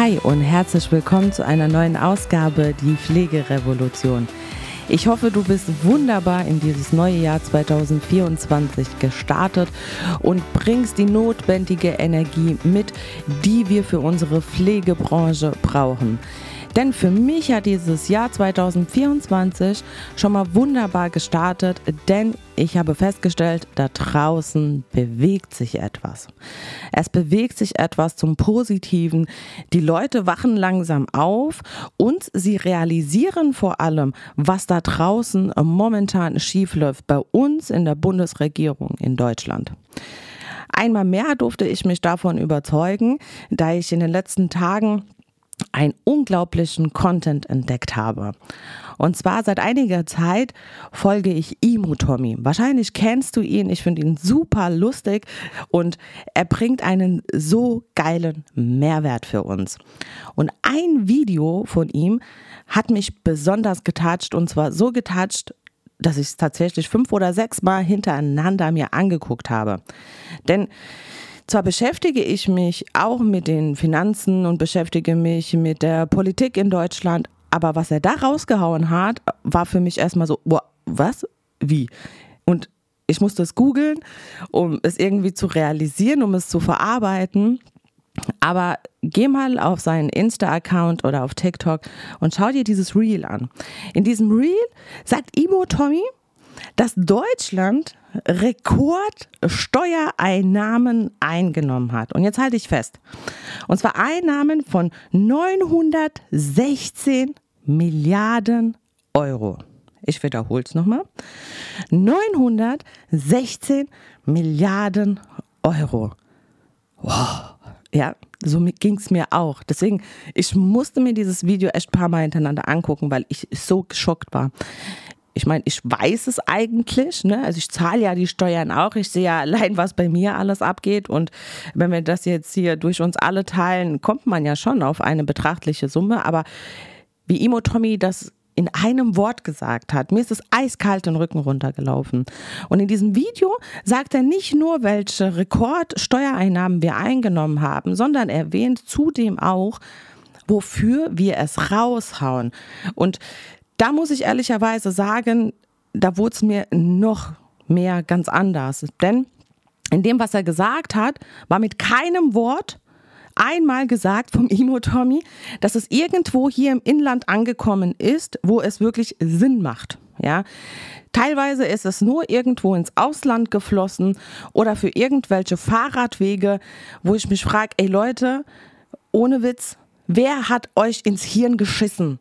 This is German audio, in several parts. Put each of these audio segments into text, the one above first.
Hi und herzlich willkommen zu einer neuen Ausgabe Die Pflegerevolution. Ich hoffe, du bist wunderbar in dieses neue Jahr 2024 gestartet und bringst die notwendige Energie mit, die wir für unsere Pflegebranche brauchen. Denn für mich hat dieses Jahr 2024 schon mal wunderbar gestartet, denn ich habe festgestellt, da draußen bewegt sich etwas. Es bewegt sich etwas zum Positiven. Die Leute wachen langsam auf und sie realisieren vor allem, was da draußen momentan schiefläuft bei uns in der Bundesregierung in Deutschland. Einmal mehr durfte ich mich davon überzeugen, da ich in den letzten Tagen einen unglaublichen Content entdeckt habe. Und zwar seit einiger Zeit folge ich Imo Tommy. Wahrscheinlich kennst du ihn. Ich finde ihn super lustig und er bringt einen so geilen Mehrwert für uns. Und ein Video von ihm hat mich besonders getatscht und zwar so getatscht, dass ich es tatsächlich fünf oder sechs Mal hintereinander mir angeguckt habe. Denn zwar beschäftige ich mich auch mit den Finanzen und beschäftige mich mit der Politik in Deutschland, aber was er da rausgehauen hat, war für mich erstmal so, boah, was? Wie? Und ich musste es googeln, um es irgendwie zu realisieren, um es zu verarbeiten. Aber geh mal auf seinen Insta-Account oder auf TikTok und schau dir dieses Reel an. In diesem Reel sagt Imo Tommy, dass Deutschland Rekordsteuereinnahmen eingenommen hat. Und jetzt halte ich fest. Und zwar Einnahmen von 916 Milliarden Euro. Ich wiederhole es nochmal. 916 Milliarden Euro. Wow. Ja, so ging es mir auch. Deswegen, ich musste mir dieses Video echt ein paar Mal hintereinander angucken, weil ich so geschockt war ich meine, ich weiß es eigentlich, ne? Also ich zahle ja die Steuern auch. Ich sehe ja allein, was bei mir alles abgeht. Und wenn wir das jetzt hier durch uns alle teilen, kommt man ja schon auf eine betrachtliche Summe. Aber wie Imo Tommy das in einem Wort gesagt hat. Mir ist es eiskalt den Rücken runtergelaufen. Und in diesem Video sagt er nicht nur, welche Rekordsteuereinnahmen wir eingenommen haben, sondern erwähnt zudem auch, wofür wir es raushauen. Und da muss ich ehrlicherweise sagen, da wurde es mir noch mehr ganz anders. Denn in dem, was er gesagt hat, war mit keinem Wort einmal gesagt vom Imo Tommy, dass es irgendwo hier im Inland angekommen ist, wo es wirklich Sinn macht. Ja, teilweise ist es nur irgendwo ins Ausland geflossen oder für irgendwelche Fahrradwege, wo ich mich frage, ey Leute, ohne Witz, wer hat euch ins Hirn geschissen?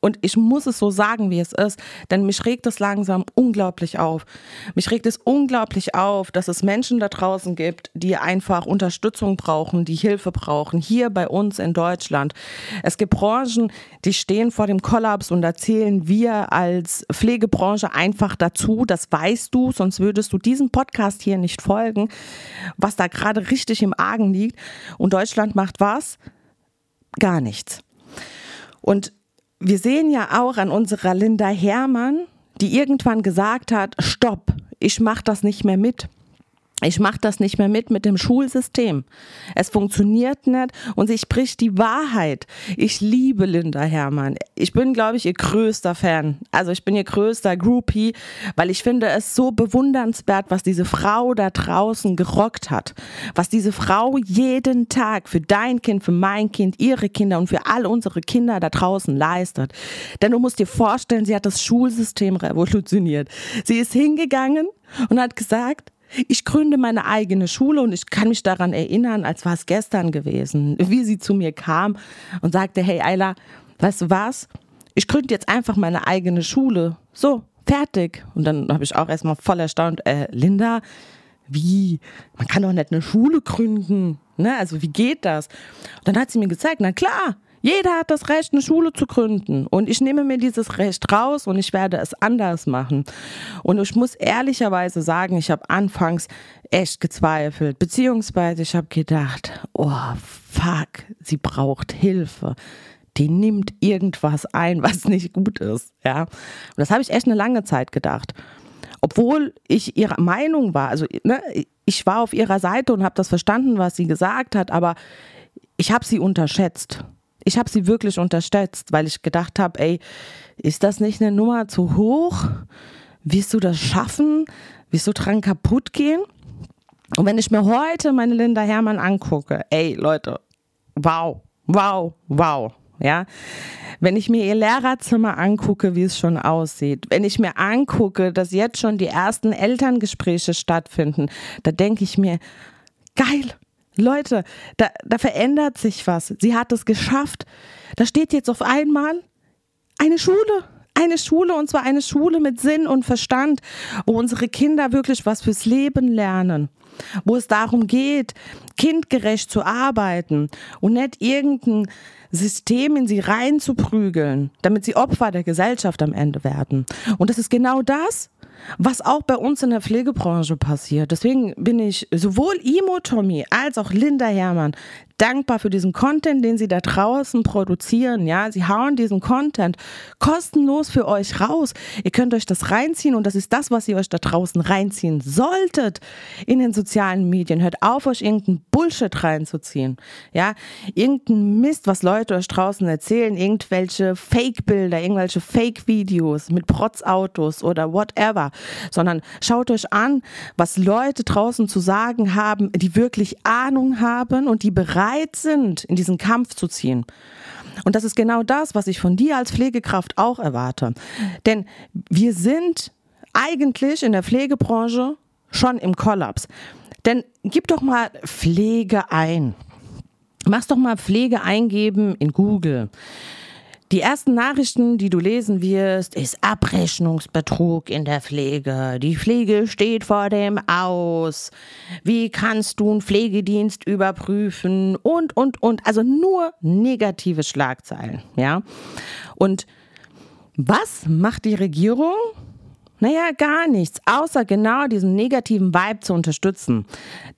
Und ich muss es so sagen, wie es ist, denn mich regt es langsam unglaublich auf. Mich regt es unglaublich auf, dass es Menschen da draußen gibt, die einfach Unterstützung brauchen, die Hilfe brauchen, hier bei uns in Deutschland. Es gibt Branchen, die stehen vor dem Kollaps und da zählen wir als Pflegebranche einfach dazu. Das weißt du, sonst würdest du diesem Podcast hier nicht folgen, was da gerade richtig im Argen liegt. Und Deutschland macht was? Gar nichts. Und wir sehen ja auch an unserer Linda Hermann, die irgendwann gesagt hat, stopp, ich mache das nicht mehr mit. Ich mache das nicht mehr mit mit dem Schulsystem. Es funktioniert nicht und sie spricht die Wahrheit. Ich liebe Linda Hermann. Ich bin, glaube ich, ihr größter Fan. Also ich bin ihr größter Groupie, weil ich finde es so bewundernswert, was diese Frau da draußen gerockt hat. Was diese Frau jeden Tag für dein Kind, für mein Kind, ihre Kinder und für all unsere Kinder da draußen leistet. Denn du musst dir vorstellen, sie hat das Schulsystem revolutioniert. Sie ist hingegangen und hat gesagt, ich gründe meine eigene Schule und ich kann mich daran erinnern, als war es gestern gewesen, wie sie zu mir kam und sagte, hey Ayla, weißt du was? Ich gründe jetzt einfach meine eigene Schule. So, fertig. Und dann habe ich auch erstmal voll erstaunt, äh, Linda, wie? Man kann doch nicht eine Schule gründen. Ne? Also wie geht das? Und dann hat sie mir gezeigt, na klar, jeder hat das Recht, eine Schule zu gründen. Und ich nehme mir dieses Recht raus und ich werde es anders machen. Und ich muss ehrlicherweise sagen, ich habe anfangs echt gezweifelt. Beziehungsweise ich habe gedacht, oh fuck, sie braucht Hilfe. Die nimmt irgendwas ein, was nicht gut ist. Ja. Und das habe ich echt eine lange Zeit gedacht obwohl ich ihrer Meinung war, also ne, ich war auf ihrer Seite und habe das verstanden, was sie gesagt hat, aber ich habe sie unterschätzt. Ich habe sie wirklich unterschätzt, weil ich gedacht habe, ey, ist das nicht eine Nummer zu hoch? Wirst du das schaffen? Wirst du dran kaputt gehen? Und wenn ich mir heute meine Linda Hermann angucke, ey Leute, wow, wow, wow, ja. Wenn ich mir ihr Lehrerzimmer angucke, wie es schon aussieht, wenn ich mir angucke, dass jetzt schon die ersten Elterngespräche stattfinden, da denke ich mir, geil, Leute, da, da verändert sich was. Sie hat es geschafft. Da steht jetzt auf einmal eine Schule. Eine Schule und zwar eine Schule mit Sinn und Verstand, wo unsere Kinder wirklich was fürs Leben lernen wo es darum geht, kindgerecht zu arbeiten und nicht irgendein System in sie reinzuprügeln, damit sie Opfer der Gesellschaft am Ende werden. Und das ist genau das, was auch bei uns in der Pflegebranche passiert. Deswegen bin ich sowohl Imo Tommy als auch Linda Hermann dankbar für diesen Content, den sie da draußen produzieren. Ja, sie hauen diesen Content kostenlos für euch raus. Ihr könnt euch das reinziehen und das ist das, was ihr euch da draußen reinziehen solltet in den sozialen Medien. Hört auf, euch irgendeinen Bullshit reinzuziehen. Ja, irgendeinen Mist, was Leute euch draußen erzählen, irgendwelche Fake-Bilder, irgendwelche Fake-Videos mit Protzautos oder whatever, sondern schaut euch an, was Leute draußen zu sagen haben, die wirklich Ahnung haben und die bereit bereit sind, in diesen Kampf zu ziehen. Und das ist genau das, was ich von dir als Pflegekraft auch erwarte. Denn wir sind eigentlich in der Pflegebranche schon im Kollaps. Denn gib doch mal Pflege ein. Mach's doch mal Pflege eingeben in Google. Die ersten Nachrichten, die du lesen wirst, ist Abrechnungsbetrug in der Pflege. Die Pflege steht vor dem Aus. Wie kannst du einen Pflegedienst überprüfen? Und, und, und. Also nur negative Schlagzeilen, ja. Und was macht die Regierung? Naja, gar nichts, außer genau diesen negativen Vibe zu unterstützen.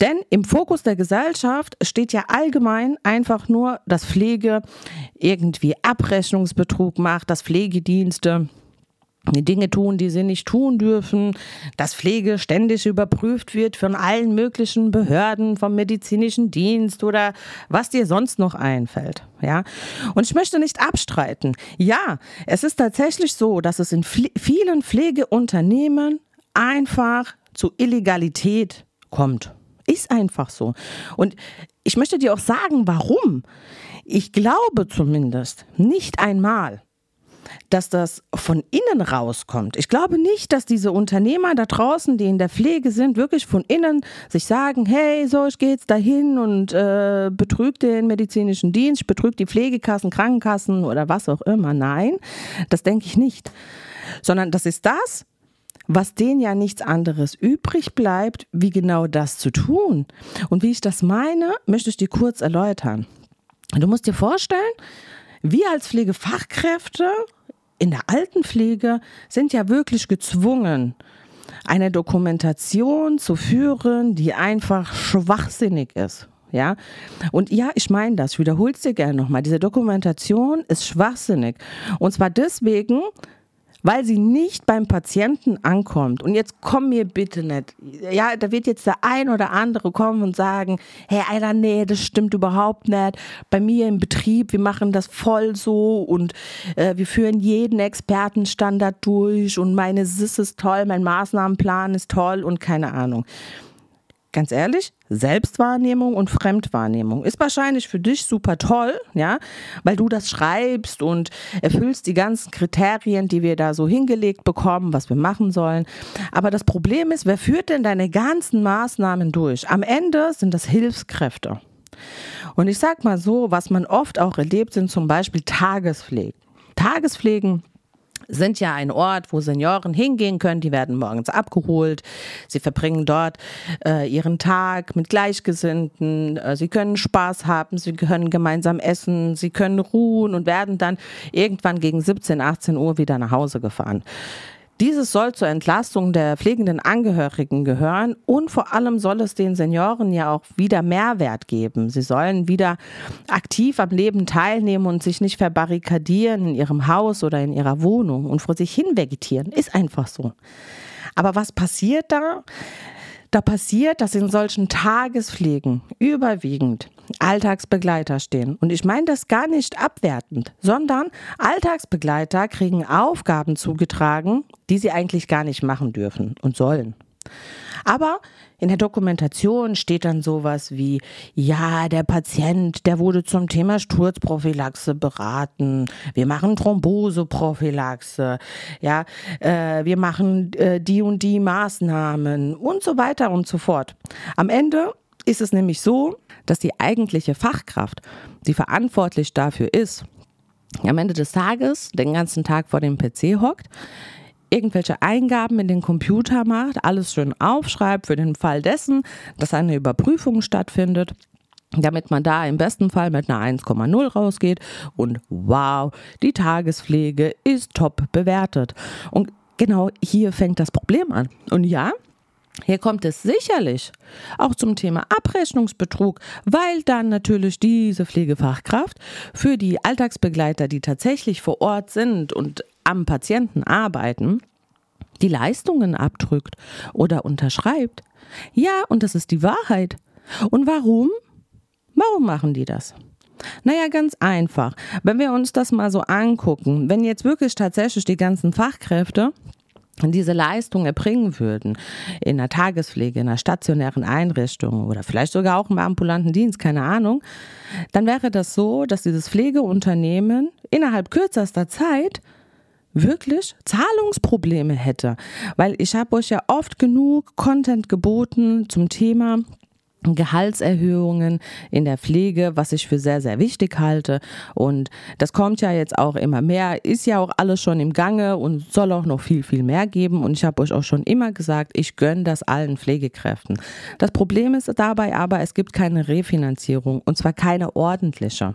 Denn im Fokus der Gesellschaft steht ja allgemein einfach nur, dass Pflege irgendwie Abrechnungsbetrug macht, dass Pflegedienste Dinge tun, die sie nicht tun dürfen, dass Pflege ständig überprüft wird von allen möglichen Behörden, vom medizinischen Dienst oder was dir sonst noch einfällt. Ja, und ich möchte nicht abstreiten. Ja, es ist tatsächlich so, dass es in vielen Pflegeunternehmen einfach zu Illegalität kommt. Ist einfach so. Und ich möchte dir auch sagen, warum. Ich glaube zumindest nicht einmal, dass das von innen rauskommt. Ich glaube nicht, dass diese Unternehmer da draußen, die in der Pflege sind, wirklich von innen sich sagen, hey, so, ich gehe jetzt dahin und äh, betrüge den medizinischen Dienst, betrüge die Pflegekassen, Krankenkassen oder was auch immer. Nein, das denke ich nicht. Sondern das ist das, was denen ja nichts anderes übrig bleibt, wie genau das zu tun. Und wie ich das meine, möchte ich dir kurz erläutern. Du musst dir vorstellen, wir als Pflegefachkräfte in der Altenpflege sind ja wirklich gezwungen, eine Dokumentation zu führen, die einfach schwachsinnig ist. Ja, und ja, ich meine das, ich wiederhole es dir gerne nochmal. Diese Dokumentation ist schwachsinnig. Und zwar deswegen, weil sie nicht beim Patienten ankommt. Und jetzt komm mir bitte nicht. Ja, da wird jetzt der ein oder andere kommen und sagen, hey, Alter, nee, das stimmt überhaupt nicht. Bei mir im Betrieb, wir machen das voll so und äh, wir führen jeden Expertenstandard durch und meine SIS ist toll, mein Maßnahmenplan ist toll und keine Ahnung ganz ehrlich, Selbstwahrnehmung und Fremdwahrnehmung ist wahrscheinlich für dich super toll, ja, weil du das schreibst und erfüllst die ganzen Kriterien, die wir da so hingelegt bekommen, was wir machen sollen. Aber das Problem ist, wer führt denn deine ganzen Maßnahmen durch? Am Ende sind das Hilfskräfte. Und ich sag mal so, was man oft auch erlebt, sind zum Beispiel Tagespflegen. Tagespflegen sind ja ein Ort, wo Senioren hingehen können. Die werden morgens abgeholt. Sie verbringen dort äh, ihren Tag mit Gleichgesinnten. Äh, sie können Spaß haben. Sie können gemeinsam essen. Sie können ruhen und werden dann irgendwann gegen 17, 18 Uhr wieder nach Hause gefahren. Dieses soll zur Entlastung der pflegenden Angehörigen gehören und vor allem soll es den Senioren ja auch wieder Mehrwert geben. Sie sollen wieder aktiv am Leben teilnehmen und sich nicht verbarrikadieren in ihrem Haus oder in ihrer Wohnung und vor sich hin vegetieren. Ist einfach so. Aber was passiert da? Da passiert, dass in solchen Tagespflegen überwiegend Alltagsbegleiter stehen. Und ich meine das gar nicht abwertend, sondern Alltagsbegleiter kriegen Aufgaben zugetragen, die sie eigentlich gar nicht machen dürfen und sollen. Aber in der Dokumentation steht dann sowas wie, ja, der Patient, der wurde zum Thema Sturzprophylaxe beraten. Wir machen Thromboseprophylaxe. Ja, äh, wir machen äh, die und die Maßnahmen und so weiter und so fort. Am Ende ist es nämlich so, dass die eigentliche Fachkraft, die verantwortlich dafür ist, am Ende des Tages den ganzen Tag vor dem PC hockt, irgendwelche Eingaben in den Computer macht, alles schön aufschreibt für den Fall dessen, dass eine Überprüfung stattfindet damit man da im besten Fall mit einer 1,0 rausgeht und wow, die Tagespflege ist top bewertet. Und genau hier fängt das Problem an. Und ja, hier kommt es sicherlich auch zum Thema Abrechnungsbetrug, weil dann natürlich diese Pflegefachkraft für die Alltagsbegleiter, die tatsächlich vor Ort sind und am Patienten arbeiten, die Leistungen abdrückt oder unterschreibt. Ja, und das ist die Wahrheit. Und warum? Warum machen die das? Naja, ganz einfach. Wenn wir uns das mal so angucken, wenn jetzt wirklich tatsächlich die ganzen Fachkräfte diese Leistung erbringen würden, in einer Tagespflege, in einer stationären Einrichtung oder vielleicht sogar auch im ambulanten Dienst, keine Ahnung, dann wäre das so, dass dieses Pflegeunternehmen innerhalb kürzester Zeit wirklich Zahlungsprobleme hätte. Weil ich habe euch ja oft genug Content geboten zum Thema Gehaltserhöhungen in der Pflege, was ich für sehr, sehr wichtig halte. Und das kommt ja jetzt auch immer mehr, ist ja auch alles schon im Gange und soll auch noch viel, viel mehr geben. Und ich habe euch auch schon immer gesagt, ich gönne das allen Pflegekräften. Das Problem ist dabei aber, es gibt keine Refinanzierung und zwar keine ordentliche.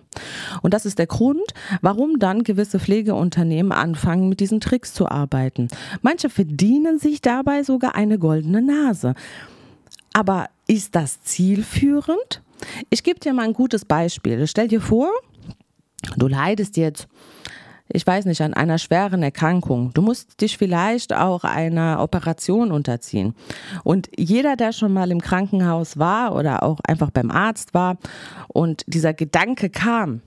Und das ist der Grund, warum dann gewisse Pflegeunternehmen anfangen, mit diesen Tricks zu arbeiten. Manche verdienen sich dabei sogar eine goldene Nase. Aber ist das zielführend? Ich gebe dir mal ein gutes Beispiel. Stell dir vor, du leidest jetzt, ich weiß nicht, an einer schweren Erkrankung. Du musst dich vielleicht auch einer Operation unterziehen. Und jeder, der schon mal im Krankenhaus war oder auch einfach beim Arzt war und dieser Gedanke kam,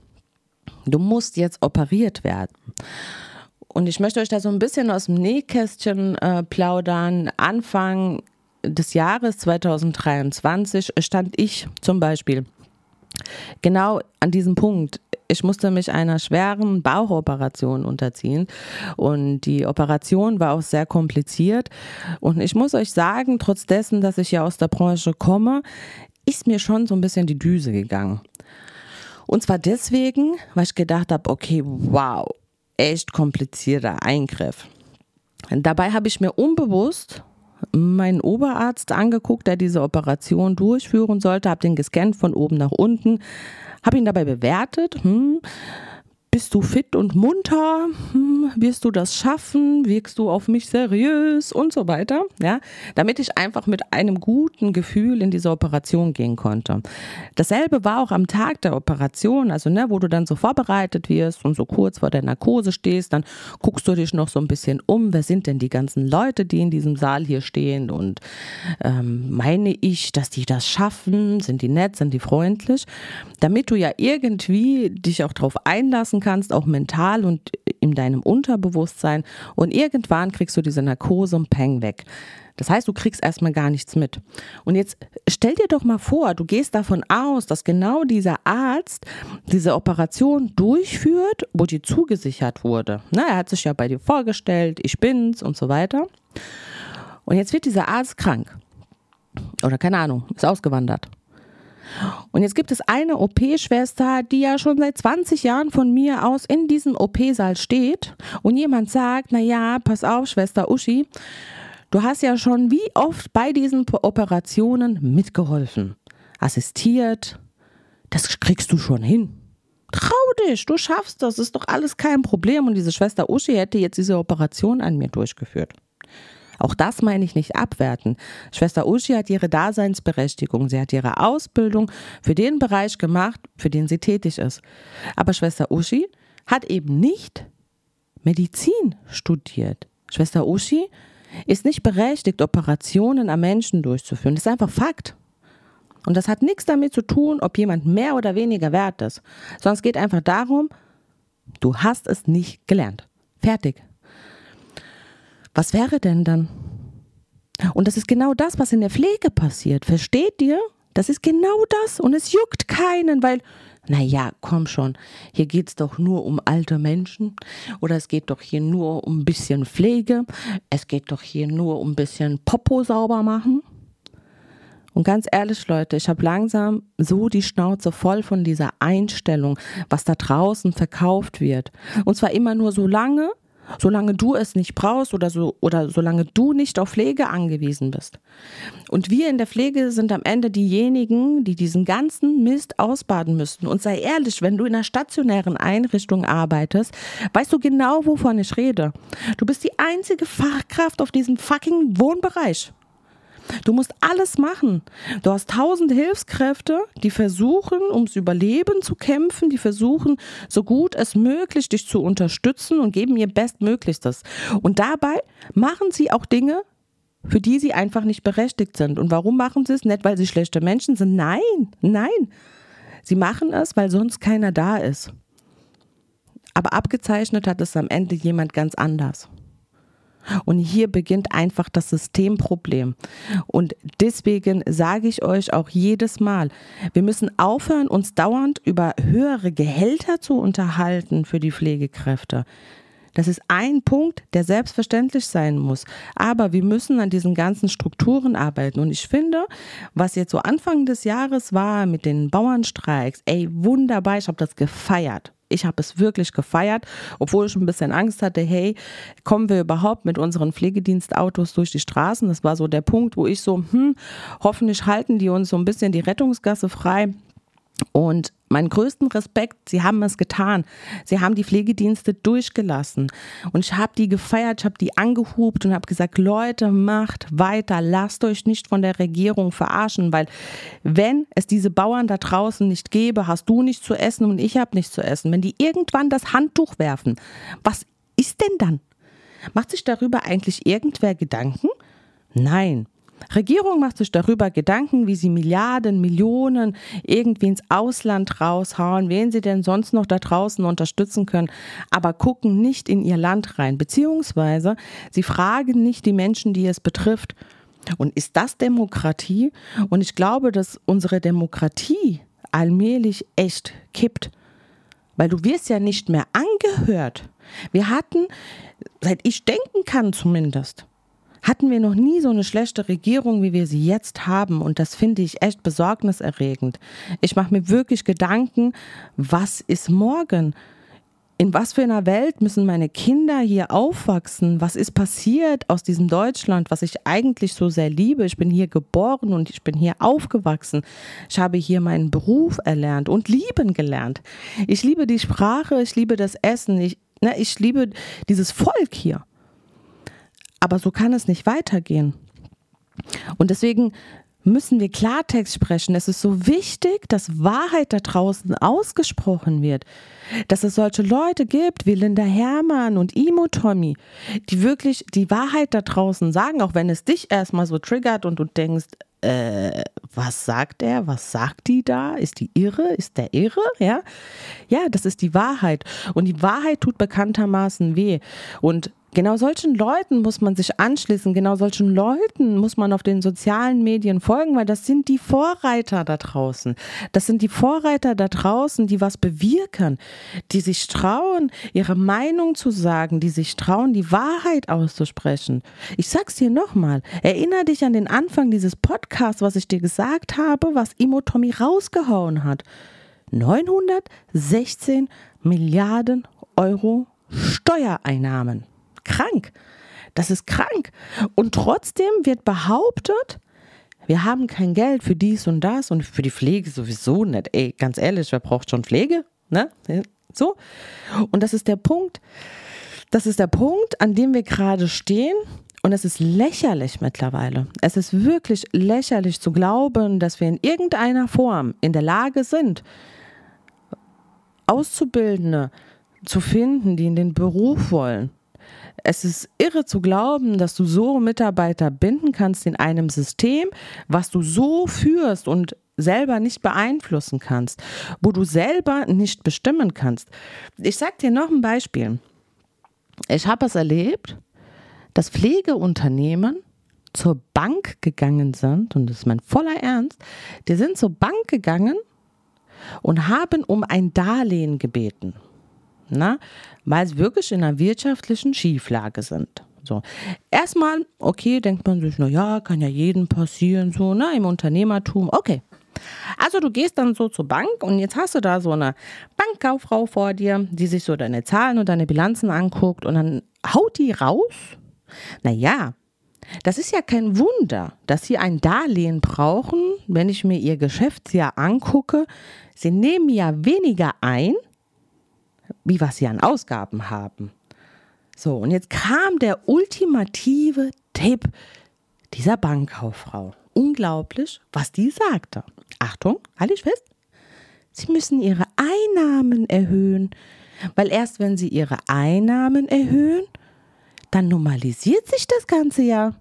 du musst jetzt operiert werden. Und ich möchte euch da so ein bisschen aus dem Nähkästchen äh, plaudern. Anfang des Jahres 2023 stand ich zum Beispiel genau an diesem Punkt. Ich musste mich einer schweren Bauchoperation unterziehen und die Operation war auch sehr kompliziert. Und ich muss euch sagen, trotz dessen, dass ich ja aus der Branche komme, ist mir schon so ein bisschen die Düse gegangen. Und zwar deswegen, weil ich gedacht habe, okay, wow, echt komplizierter Eingriff. Dabei habe ich mir unbewusst meinen Oberarzt angeguckt, der diese Operation durchführen sollte, habe den gescannt von oben nach unten, habe ihn dabei bewertet. Hm, bist du fit und munter? Hm, wirst du das schaffen? Wirkst du auf mich seriös und so weiter? Ja, damit ich einfach mit einem guten Gefühl in diese Operation gehen konnte. Dasselbe war auch am Tag der Operation, also ne, wo du dann so vorbereitet wirst und so kurz vor der Narkose stehst, dann guckst du dich noch so ein bisschen um. Wer sind denn die ganzen Leute, die in diesem Saal hier stehen? Und ähm, meine ich, dass die das schaffen? Sind die nett? Sind die freundlich? Damit du ja irgendwie dich auch darauf einlassen kannst kannst, auch mental und in deinem Unterbewusstsein. Und irgendwann kriegst du diese Narkose und Peng weg. Das heißt, du kriegst erstmal gar nichts mit. Und jetzt stell dir doch mal vor, du gehst davon aus, dass genau dieser Arzt diese Operation durchführt, wo die zugesichert wurde. Na, er hat sich ja bei dir vorgestellt, ich bin's und so weiter. Und jetzt wird dieser Arzt krank. Oder keine Ahnung, ist ausgewandert. Und jetzt gibt es eine OP-Schwester, die ja schon seit 20 Jahren von mir aus in diesem OP-Saal steht und jemand sagt, na ja, pass auf, Schwester Uschi, du hast ja schon wie oft bei diesen Operationen mitgeholfen, assistiert, das kriegst du schon hin. Trau dich, du schaffst das, ist doch alles kein Problem. Und diese Schwester Uschi hätte jetzt diese Operation an mir durchgeführt. Auch das meine ich nicht abwerten. Schwester Uschi hat ihre Daseinsberechtigung. Sie hat ihre Ausbildung für den Bereich gemacht, für den sie tätig ist. Aber Schwester Uschi hat eben nicht Medizin studiert. Schwester Uschi ist nicht berechtigt, Operationen am Menschen durchzuführen. Das ist einfach Fakt. Und das hat nichts damit zu tun, ob jemand mehr oder weniger wert ist, sondern es geht einfach darum, du hast es nicht gelernt. Fertig. Was wäre denn dann? Und das ist genau das, was in der Pflege passiert. Versteht ihr? Das ist genau das. Und es juckt keinen, weil, naja, komm schon, hier geht es doch nur um alte Menschen oder es geht doch hier nur um ein bisschen Pflege. Es geht doch hier nur um ein bisschen Popo sauber machen. Und ganz ehrlich, Leute, ich habe langsam so die Schnauze voll von dieser Einstellung, was da draußen verkauft wird. Und zwar immer nur so lange, solange du es nicht brauchst oder so oder solange du nicht auf Pflege angewiesen bist. Und wir in der Pflege sind am Ende diejenigen, die diesen ganzen Mist ausbaden müssten. Und sei ehrlich, wenn du in einer stationären Einrichtung arbeitest, weißt du genau, wovon ich rede. Du bist die einzige Fachkraft auf diesem fucking Wohnbereich. Du musst alles machen. Du hast tausend Hilfskräfte, die versuchen, ums Überleben zu kämpfen, die versuchen, so gut es möglich, dich zu unterstützen und geben ihr Bestmöglichstes. Und dabei machen sie auch Dinge, für die sie einfach nicht berechtigt sind. Und warum machen sie es? Nicht, weil sie schlechte Menschen sind. Nein, nein. Sie machen es, weil sonst keiner da ist. Aber abgezeichnet hat es am Ende jemand ganz anders. Und hier beginnt einfach das Systemproblem. Und deswegen sage ich euch auch jedes Mal, wir müssen aufhören, uns dauernd über höhere Gehälter zu unterhalten für die Pflegekräfte. Das ist ein Punkt, der selbstverständlich sein muss. Aber wir müssen an diesen ganzen Strukturen arbeiten. Und ich finde, was jetzt so Anfang des Jahres war mit den Bauernstreiks, ey, wunderbar, ich habe das gefeiert ich habe es wirklich gefeiert, obwohl ich ein bisschen Angst hatte, hey, kommen wir überhaupt mit unseren Pflegedienstautos durch die Straßen? Das war so der Punkt, wo ich so, hm, hoffentlich halten die uns so ein bisschen die Rettungsgasse frei. Und meinen größten Respekt, sie haben es getan. Sie haben die Pflegedienste durchgelassen. Und ich habe die gefeiert, ich habe die angehubt und habe gesagt, Leute, macht weiter, lasst euch nicht von der Regierung verarschen, weil wenn es diese Bauern da draußen nicht gäbe, hast du nichts zu essen und ich habe nichts zu essen. Wenn die irgendwann das Handtuch werfen, was ist denn dann? Macht sich darüber eigentlich irgendwer Gedanken? Nein. Regierung macht sich darüber Gedanken, wie sie Milliarden, Millionen irgendwie ins Ausland raushauen, wen sie denn sonst noch da draußen unterstützen können, aber gucken nicht in ihr Land rein, beziehungsweise sie fragen nicht die Menschen, die es betrifft. Und ist das Demokratie? Und ich glaube, dass unsere Demokratie allmählich echt kippt, weil du wirst ja nicht mehr angehört. Wir hatten, seit ich denken kann zumindest, hatten wir noch nie so eine schlechte Regierung, wie wir sie jetzt haben. Und das finde ich echt besorgniserregend. Ich mache mir wirklich Gedanken, was ist morgen? In was für einer Welt müssen meine Kinder hier aufwachsen? Was ist passiert aus diesem Deutschland, was ich eigentlich so sehr liebe? Ich bin hier geboren und ich bin hier aufgewachsen. Ich habe hier meinen Beruf erlernt und lieben gelernt. Ich liebe die Sprache, ich liebe das Essen, ich, ne, ich liebe dieses Volk hier. Aber so kann es nicht weitergehen. Und deswegen müssen wir Klartext sprechen. Es ist so wichtig, dass Wahrheit da draußen ausgesprochen wird. Dass es solche Leute gibt wie Linda Hermann und Imo Tommy, die wirklich die Wahrheit da draußen sagen, auch wenn es dich erstmal so triggert und du denkst, äh, was sagt er? Was sagt die da? Ist die irre? Ist der irre? Ja, ja, das ist die Wahrheit. Und die Wahrheit tut bekanntermaßen weh. Und Genau solchen Leuten muss man sich anschließen, genau solchen Leuten muss man auf den sozialen Medien folgen, weil das sind die Vorreiter da draußen. Das sind die Vorreiter da draußen, die was bewirken, die sich trauen, ihre Meinung zu sagen, die sich trauen, die Wahrheit auszusprechen. Ich sag's dir nochmal, erinnere dich an den Anfang dieses Podcasts, was ich dir gesagt habe, was Imo Tommy rausgehauen hat. 916 Milliarden Euro Steuereinnahmen krank. Das ist krank. Und trotzdem wird behauptet, wir haben kein Geld für dies und das und für die Pflege sowieso nicht. Ey, ganz ehrlich, wer braucht schon Pflege? Ne? So. Und das ist der Punkt. Das ist der Punkt, an dem wir gerade stehen. Und es ist lächerlich mittlerweile. Es ist wirklich lächerlich zu glauben, dass wir in irgendeiner Form in der Lage sind, Auszubildende zu finden, die in den Beruf wollen, Es ist irre zu glauben, dass du so Mitarbeiter binden kannst in einem System, was du so führst und selber nicht beeinflussen kannst, wo du selber nicht bestimmen kannst. Ich sag dir noch ein Beispiel. Ich habe es erlebt, dass Pflegeunternehmen zur Bank gegangen sind, und das ist mein voller Ernst, die sind zur Bank gegangen und haben um ein Darlehen gebeten. Na, weil sie wirklich in einer wirtschaftlichen Schieflage sind. So. Erstmal, okay, denkt man sich, na ja, kann ja jedem passieren, so, ne, im Unternehmertum, okay. Also du gehst dann so zur Bank und jetzt hast du da so eine Bankkauffrau vor dir, die sich so deine Zahlen und deine Bilanzen anguckt und dann haut die raus. Naja, das ist ja kein Wunder, dass sie ein Darlehen brauchen, wenn ich mir ihr Geschäftsjahr angucke. Sie nehmen ja weniger ein, wie was sie an Ausgaben haben. So, und jetzt kam der ultimative Tipp dieser Bankkauffrau. Unglaublich, was die sagte. Achtung, halte ich fest. Sie müssen ihre Einnahmen erhöhen, weil erst wenn sie ihre Einnahmen erhöhen, dann normalisiert sich das Ganze ja.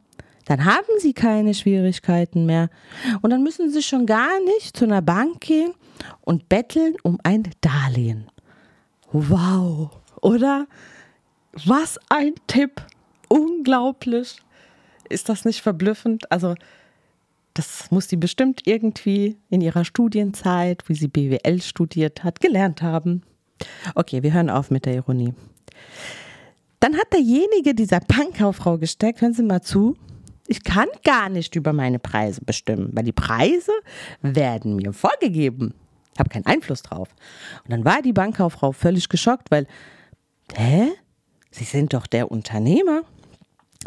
Dann haben sie keine Schwierigkeiten mehr. Und dann müssen sie schon gar nicht zu einer Bank gehen und betteln um ein Darlehen. Wow, oder? Was ein Tipp. Unglaublich. Ist das nicht verblüffend? Also, das muss sie bestimmt irgendwie in ihrer Studienzeit, wie sie BWL studiert hat, gelernt haben. Okay, wir hören auf mit der Ironie. Dann hat derjenige dieser Bankkauffrau gesteckt, hören Sie mal zu, ich kann gar nicht über meine Preise bestimmen, weil die Preise werden mir vorgegeben. Ich habe keinen Einfluss drauf. Und dann war die Bankkauffrau völlig geschockt, weil, hä? Sie sind doch der Unternehmer.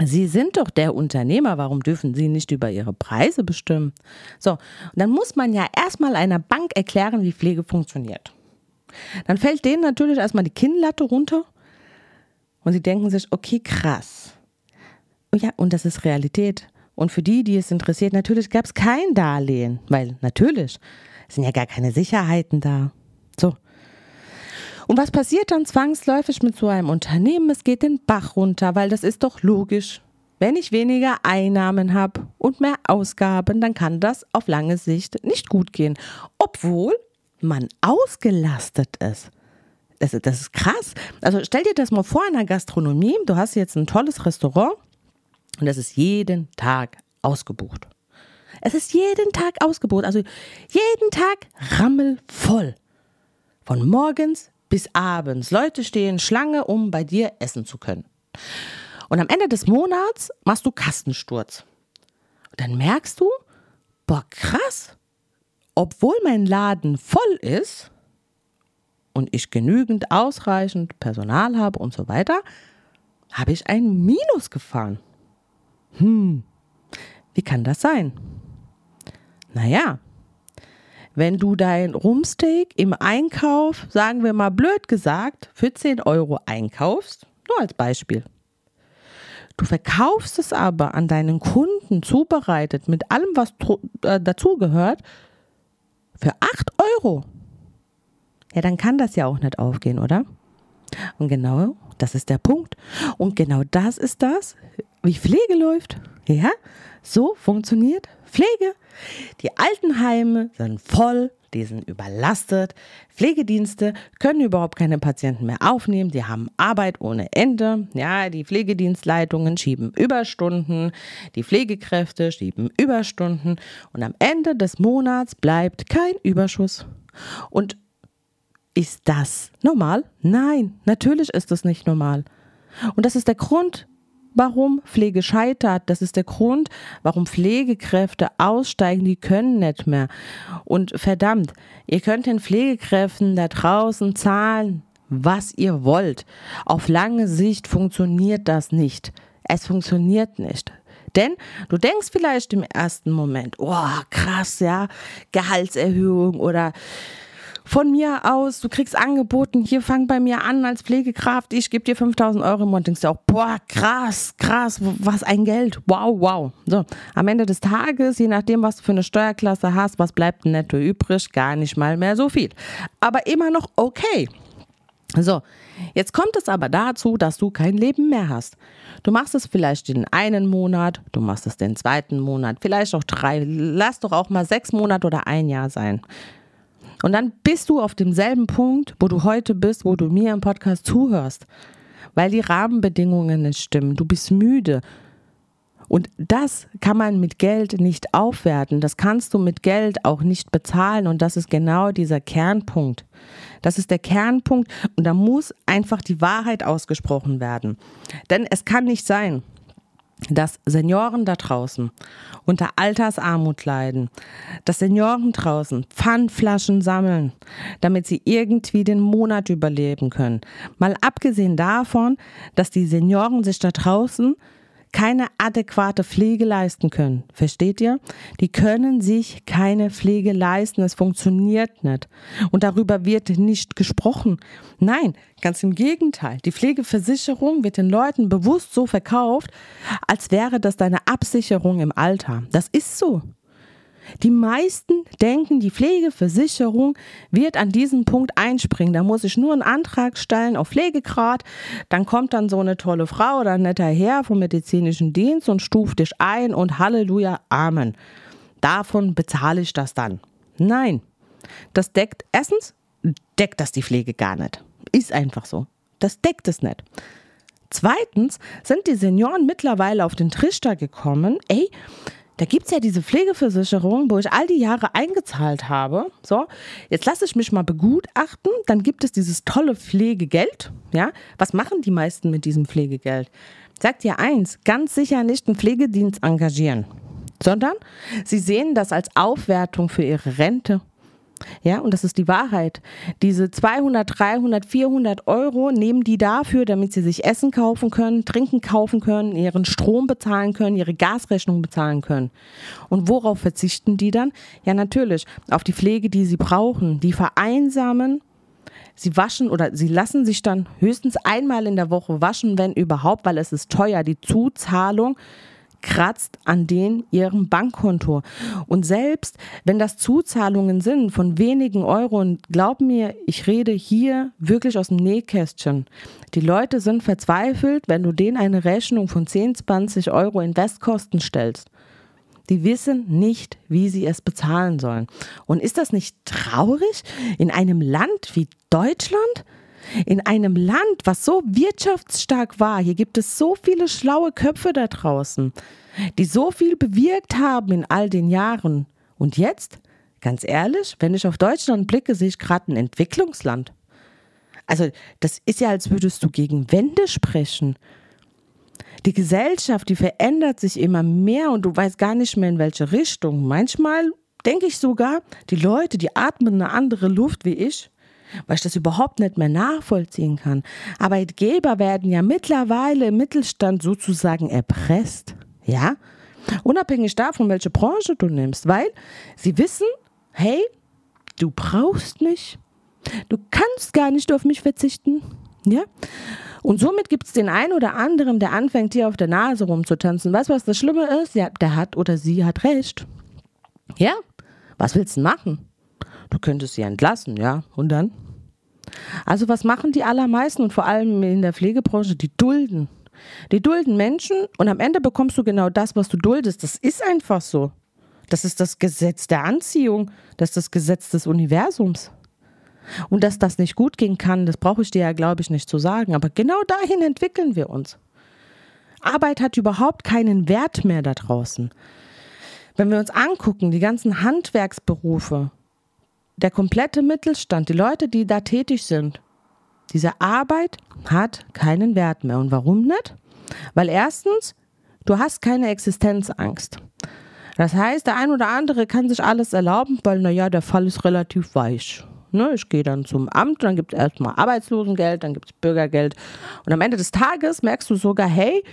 Sie sind doch der Unternehmer, warum dürfen Sie nicht über Ihre Preise bestimmen? So, und dann muss man ja erstmal einer Bank erklären, wie Pflege funktioniert. Dann fällt denen natürlich erstmal die Kinnlatte runter und sie denken sich, okay, krass. Ja, und das ist Realität. Und für die, die es interessiert, natürlich gab es kein Darlehen, weil natürlich sind ja gar keine Sicherheiten da. So. Und was passiert dann zwangsläufig mit so einem Unternehmen? Es geht den Bach runter, weil das ist doch logisch. Wenn ich weniger Einnahmen habe und mehr Ausgaben, dann kann das auf lange Sicht nicht gut gehen. Obwohl man ausgelastet ist. Das, das ist krass. Also stell dir das mal vor in der Gastronomie. Du hast jetzt ein tolles Restaurant und es ist jeden Tag ausgebucht. Es ist jeden Tag ausgebucht. Also jeden Tag rammelvoll. Von morgens bis abends. Leute stehen Schlange, um bei dir essen zu können. Und am Ende des Monats machst du Kastensturz. Und dann merkst du, boah, krass, obwohl mein Laden voll ist und ich genügend ausreichend Personal habe und so weiter, habe ich ein Minus gefahren. Hm, wie kann das sein? Naja, wenn du dein Rumsteak im Einkauf, sagen wir mal blöd gesagt, für 10 Euro einkaufst, nur als Beispiel. Du verkaufst es aber an deinen Kunden zubereitet mit allem, was äh, dazugehört, für 8 Euro. Ja, dann kann das ja auch nicht aufgehen, oder? Und genau das ist der Punkt. Und genau das ist das, wie Pflege läuft. Ja, so funktioniert Pflege. Die Altenheime sind voll, die sind überlastet. Pflegedienste können überhaupt keine Patienten mehr aufnehmen. Die haben Arbeit ohne Ende. Ja, die Pflegedienstleitungen schieben Überstunden. Die Pflegekräfte schieben Überstunden. Und am Ende des Monats bleibt kein Überschuss. Und ist das normal? Nein, natürlich ist das nicht normal. Und das ist der Grund, warum Pflege scheitert. Das ist der Grund, warum Pflegekräfte aussteigen, die können nicht mehr. Und verdammt, ihr könnt den Pflegekräften da draußen zahlen, was ihr wollt. Auf lange Sicht funktioniert das nicht. Es funktioniert nicht. Denn du denkst vielleicht im ersten Moment, oh krass, ja, Gehaltserhöhung oder von mir aus, du kriegst angeboten, hier fang bei mir an als Pflegekraft, ich gebe dir 5000 Euro im Monat. Denkst du auch, boah, krass, krass, was ein Geld, wow, wow. So, am Ende des Tages, je nachdem, was du für eine Steuerklasse hast, was bleibt netto übrig? Gar nicht mal mehr so viel. Aber immer noch okay. So, jetzt kommt es aber dazu, dass du kein Leben mehr hast. Du machst es vielleicht den einen Monat, du machst es den zweiten Monat, vielleicht auch drei, lass doch auch mal sechs Monate oder ein Jahr sein. Und dann bist du auf demselben Punkt, wo du heute bist, wo du mir im Podcast zuhörst, weil die Rahmenbedingungen nicht stimmen. Du bist müde, und das kann man mit Geld nicht aufwerten. Das kannst du mit Geld auch nicht bezahlen. Und das ist genau dieser Kernpunkt. Das ist der Kernpunkt. Und da muss einfach die Wahrheit ausgesprochen werden. Denn es kann nicht sein, dass Senioren da draußen unter Altersarmut leiden, dass Senioren draußen Pfandflaschen sammeln, damit sie irgendwie den Monat überleben können. Mal abgesehen davon, dass die Senioren sich da draußen keine adäquate Pflege leisten können. Versteht ihr? Die können sich keine Pflege leisten. Es funktioniert nicht. Und darüber wird nicht gesprochen. Nein, ganz im Gegenteil. Die Pflegeversicherung wird den Leuten bewusst so verkauft, als wäre das deine Absicherung im Alter. Das ist so. Die meisten denken, die Pflegeversicherung wird an diesem Punkt einspringen. Da muss ich nur einen Antrag stellen auf Pflegegrad. Dann kommt dann so eine tolle Frau oder ein netter Herr vom medizinischen Dienst und stuft dich ein und Halleluja, Amen. Davon bezahle ich das dann. Nein, das deckt erstens, deckt das die Pflege gar nicht. Ist einfach so. Das deckt es nicht. Zweitens sind die Senioren mittlerweile auf den Trichter gekommen, ey, da gibt es ja diese Pflegeversicherung, wo ich all die Jahre eingezahlt habe. So, jetzt lasse ich mich mal begutachten. Dann gibt es dieses tolle Pflegegeld. Ja, was machen die meisten mit diesem Pflegegeld? Sagt ihr eins, ganz sicher nicht einen Pflegedienst engagieren, sondern sie sehen das als Aufwertung für ihre Rente ja, und das ist die Wahrheit. Diese 200, 300, 400 Euro nehmen die dafür, damit sie sich Essen kaufen können, Trinken kaufen können, ihren Strom bezahlen können, ihre Gasrechnung bezahlen können. Und worauf verzichten die dann? Ja, natürlich auf die Pflege, die sie brauchen. Die vereinsamen. Sie waschen oder sie lassen sich dann höchstens einmal in der Woche waschen, wenn überhaupt, weil es ist teuer. Die Zuzahlung kratzt an den ihrem Bankkonto. Und selbst wenn das Zuzahlungen sind von wenigen Euro, und glaub mir, ich rede hier wirklich aus dem Nähkästchen. Die Leute sind verzweifelt, wenn du denen eine Rechnung von 10, 20 Euro Investkosten stellst. Die wissen nicht, wie sie es bezahlen sollen. Und ist das nicht traurig in einem Land wie Deutschland? In einem Land, was so wirtschaftsstark war, hier gibt es so viele schlaue Köpfe da draußen, die so viel bewirkt haben in all den Jahren. Und jetzt, ganz ehrlich, wenn ich auf Deutschland blicke, sehe ich gerade ein Entwicklungsland. Also, das ist ja, als würdest du gegen Wände sprechen. Die Gesellschaft, die verändert sich immer mehr und du weißt gar nicht mehr in welche Richtung. Manchmal denke ich sogar, die Leute, die atmen eine andere Luft wie ich weil ich das überhaupt nicht mehr nachvollziehen kann. Arbeitgeber werden ja mittlerweile im Mittelstand sozusagen erpresst, ja, unabhängig davon, welche Branche du nimmst, weil sie wissen, hey, du brauchst mich, du kannst gar nicht auf mich verzichten, ja. Und somit gibt es den einen oder anderen, der anfängt, hier auf der Nase rumzutanzen. Weißt du, was das Schlimme ist? Ja, der hat oder sie hat recht. Ja, was willst du machen? Du könntest sie entlassen, ja. Und dann? Also was machen die allermeisten und vor allem in der Pflegebranche? Die dulden. Die dulden Menschen und am Ende bekommst du genau das, was du duldest. Das ist einfach so. Das ist das Gesetz der Anziehung. Das ist das Gesetz des Universums. Und dass das nicht gut gehen kann, das brauche ich dir ja, glaube ich, nicht zu sagen. Aber genau dahin entwickeln wir uns. Arbeit hat überhaupt keinen Wert mehr da draußen. Wenn wir uns angucken, die ganzen Handwerksberufe, der komplette Mittelstand, die Leute, die da tätig sind, diese Arbeit hat keinen Wert mehr. Und warum nicht? Weil erstens, du hast keine Existenzangst. Das heißt, der ein oder andere kann sich alles erlauben, weil, naja, der Fall ist relativ weich. Ne, ich gehe dann zum Amt, dann gibt es erstmal Arbeitslosengeld, dann gibt es Bürgergeld. Und am Ende des Tages merkst du sogar, hey,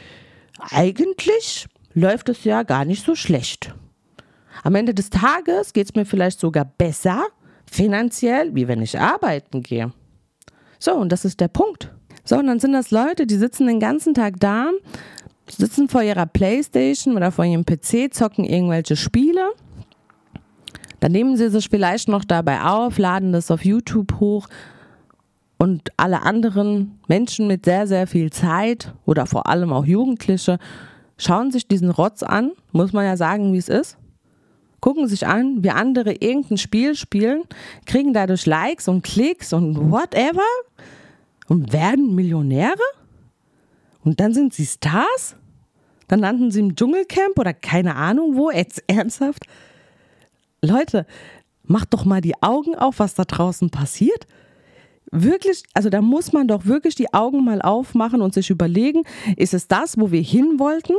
eigentlich läuft es ja gar nicht so schlecht. Am Ende des Tages geht es mir vielleicht sogar besser, finanziell, wie wenn ich arbeiten gehe. So, und das ist der Punkt. So, und dann sind das Leute, die sitzen den ganzen Tag da, sitzen vor ihrer Playstation oder vor ihrem PC, zocken irgendwelche Spiele. Dann nehmen sie sich vielleicht noch dabei auf, laden das auf YouTube hoch und alle anderen Menschen mit sehr, sehr viel Zeit oder vor allem auch Jugendliche schauen sich diesen Rotz an, muss man ja sagen, wie es ist. Gucken sich an, wie andere irgendein Spiel spielen, kriegen dadurch Likes und Klicks und whatever und werden Millionäre. Und dann sind sie Stars. Dann landen sie im Dschungelcamp oder keine Ahnung wo. Jetzt ernsthaft? Leute, macht doch mal die Augen auf, was da draußen passiert wirklich, also da muss man doch wirklich die Augen mal aufmachen und sich überlegen, ist es das, wo wir hin wollten?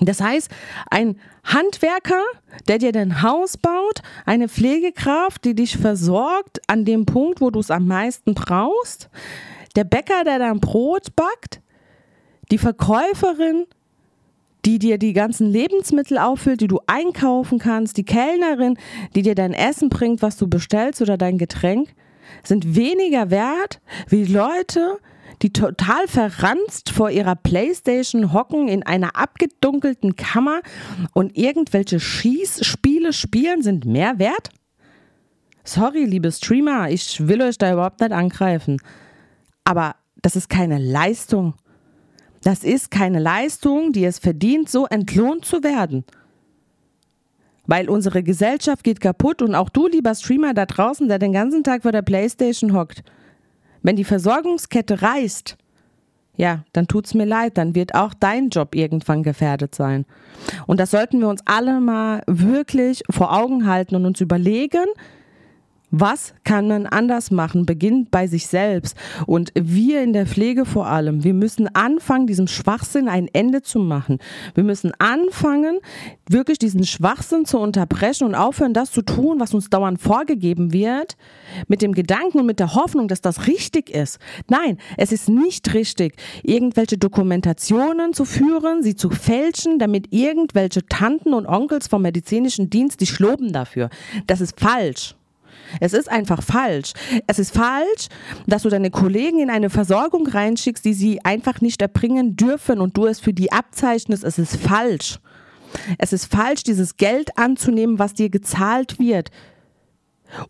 Das heißt, ein Handwerker, der dir dein Haus baut, eine Pflegekraft, die dich versorgt an dem Punkt, wo du es am meisten brauchst, der Bäcker, der dein Brot backt, die Verkäuferin, die dir die ganzen Lebensmittel auffüllt, die du einkaufen kannst, die Kellnerin, die dir dein Essen bringt, was du bestellst oder dein Getränk sind weniger wert wie Leute, die total verranzt vor ihrer Playstation hocken in einer abgedunkelten Kammer und irgendwelche Schießspiele spielen, sind mehr wert? Sorry, liebe Streamer, ich will euch da überhaupt nicht angreifen. Aber das ist keine Leistung. Das ist keine Leistung, die es verdient, so entlohnt zu werden. Weil unsere Gesellschaft geht kaputt und auch du, lieber Streamer da draußen, der den ganzen Tag vor der Playstation hockt. Wenn die Versorgungskette reißt, ja, dann tut's mir leid, dann wird auch dein Job irgendwann gefährdet sein. Und das sollten wir uns alle mal wirklich vor Augen halten und uns überlegen, was kann man anders machen? Beginnt bei sich selbst. Und wir in der Pflege vor allem, wir müssen anfangen, diesem Schwachsinn ein Ende zu machen. Wir müssen anfangen, wirklich diesen Schwachsinn zu unterbrechen und aufhören, das zu tun, was uns dauernd vorgegeben wird, mit dem Gedanken und mit der Hoffnung, dass das richtig ist. Nein, es ist nicht richtig, irgendwelche Dokumentationen zu führen, sie zu fälschen, damit irgendwelche Tanten und Onkels vom medizinischen Dienst dich loben dafür. Das ist falsch. Es ist einfach falsch. Es ist falsch, dass du deine Kollegen in eine Versorgung reinschickst, die sie einfach nicht erbringen dürfen und du es für die abzeichnest. Es ist falsch. Es ist falsch, dieses Geld anzunehmen, was dir gezahlt wird.